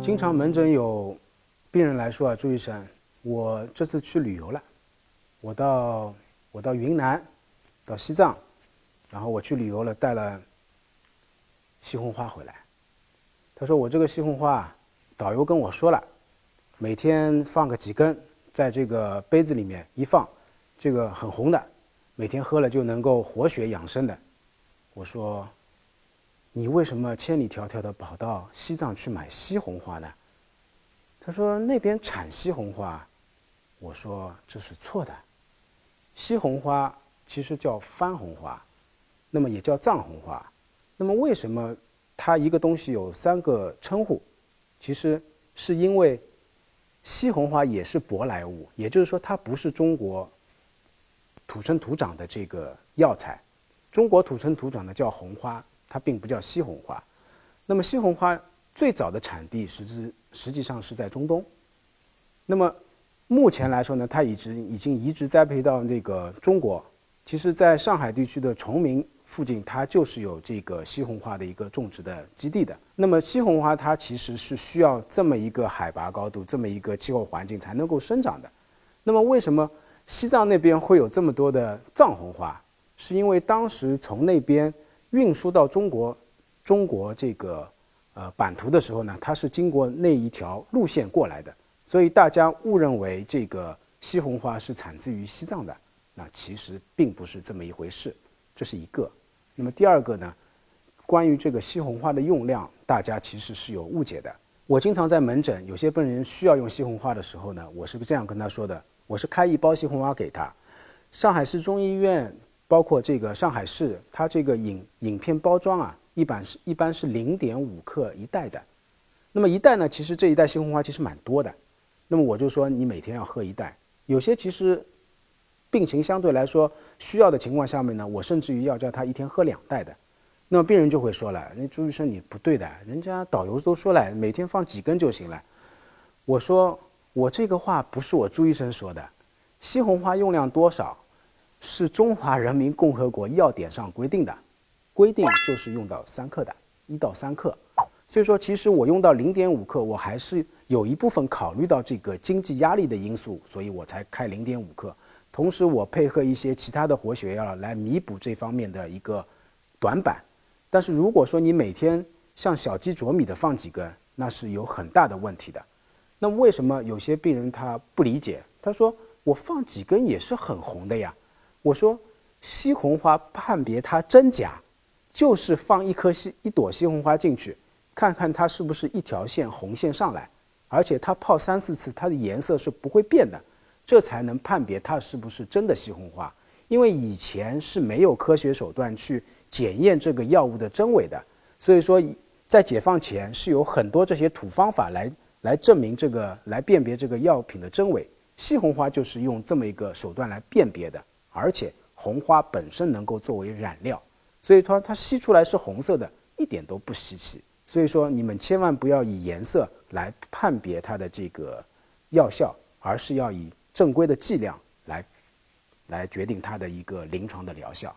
经常门诊有病人来说啊，朱医生，我这次去旅游了，我到我到云南，到西藏，然后我去旅游了，带了西红花回来。他说我这个西红花啊，导游跟我说了，每天放个几根，在这个杯子里面一放，这个很红的，每天喝了就能够活血养生的。我说。你为什么千里迢迢的跑到西藏去买西红花呢？他说那边产西红花。我说这是错的，西红花其实叫番红花，那么也叫藏红花。那么为什么它一个东西有三个称呼？其实是因为西红花也是舶来物，也就是说它不是中国土生土长的这个药材。中国土生土长的叫红花。它并不叫西红花，那么西红花最早的产地实质实际上是在中东，那么目前来说呢，它已经已经移植栽培到那个中国。其实，在上海地区的崇明附近，它就是有这个西红花的一个种植的基地的。那么西红花它其实是需要这么一个海拔高度、这么一个气候环境才能够生长的。那么为什么西藏那边会有这么多的藏红花？是因为当时从那边。运输到中国，中国这个呃版图的时候呢，它是经过那一条路线过来的，所以大家误认为这个西红花是产自于西藏的，那其实并不是这么一回事，这是一个。那么第二个呢，关于这个西红花的用量，大家其实是有误解的。我经常在门诊，有些病人需要用西红花的时候呢，我是这样跟他说的：我是开一包西红花给他，上海市中医院。包括这个上海市，它这个影影片包装啊，一般是一般是零点五克一袋的。那么一袋呢，其实这一袋西红花其实蛮多的。那么我就说你每天要喝一袋。有些其实病情相对来说需要的情况下面呢，我甚至于要叫他一天喝两袋的。那么病人就会说了：“那朱医生你不对的，人家导游都说了，每天放几根就行了。”我说我这个话不是我朱医生说的，西红花用量多少？是中华人民共和国药典上规定的，规定就是用到三克的，一到三克。所以说，其实我用到零点五克，我还是有一部分考虑到这个经济压力的因素，所以我才开零点五克。同时，我配合一些其他的活血药来弥补这方面的一个短板。但是如果说你每天像小鸡啄米的放几根，那是有很大的问题的。那为什么有些病人他不理解？他说我放几根也是很红的呀。我说，西红花判别它真假，就是放一颗西一朵西红花进去，看看它是不是一条线红线上来，而且它泡三四次，它的颜色是不会变的，这才能判别它是不是真的西红花。因为以前是没有科学手段去检验这个药物的真伪的，所以说在解放前是有很多这些土方法来来证明这个来辨别这个药品的真伪。西红花就是用这么一个手段来辨别的。而且红花本身能够作为染料，所以说它吸出来是红色的，一点都不稀奇。所以说你们千万不要以颜色来判别它的这个药效，而是要以正规的剂量来来决定它的一个临床的疗效。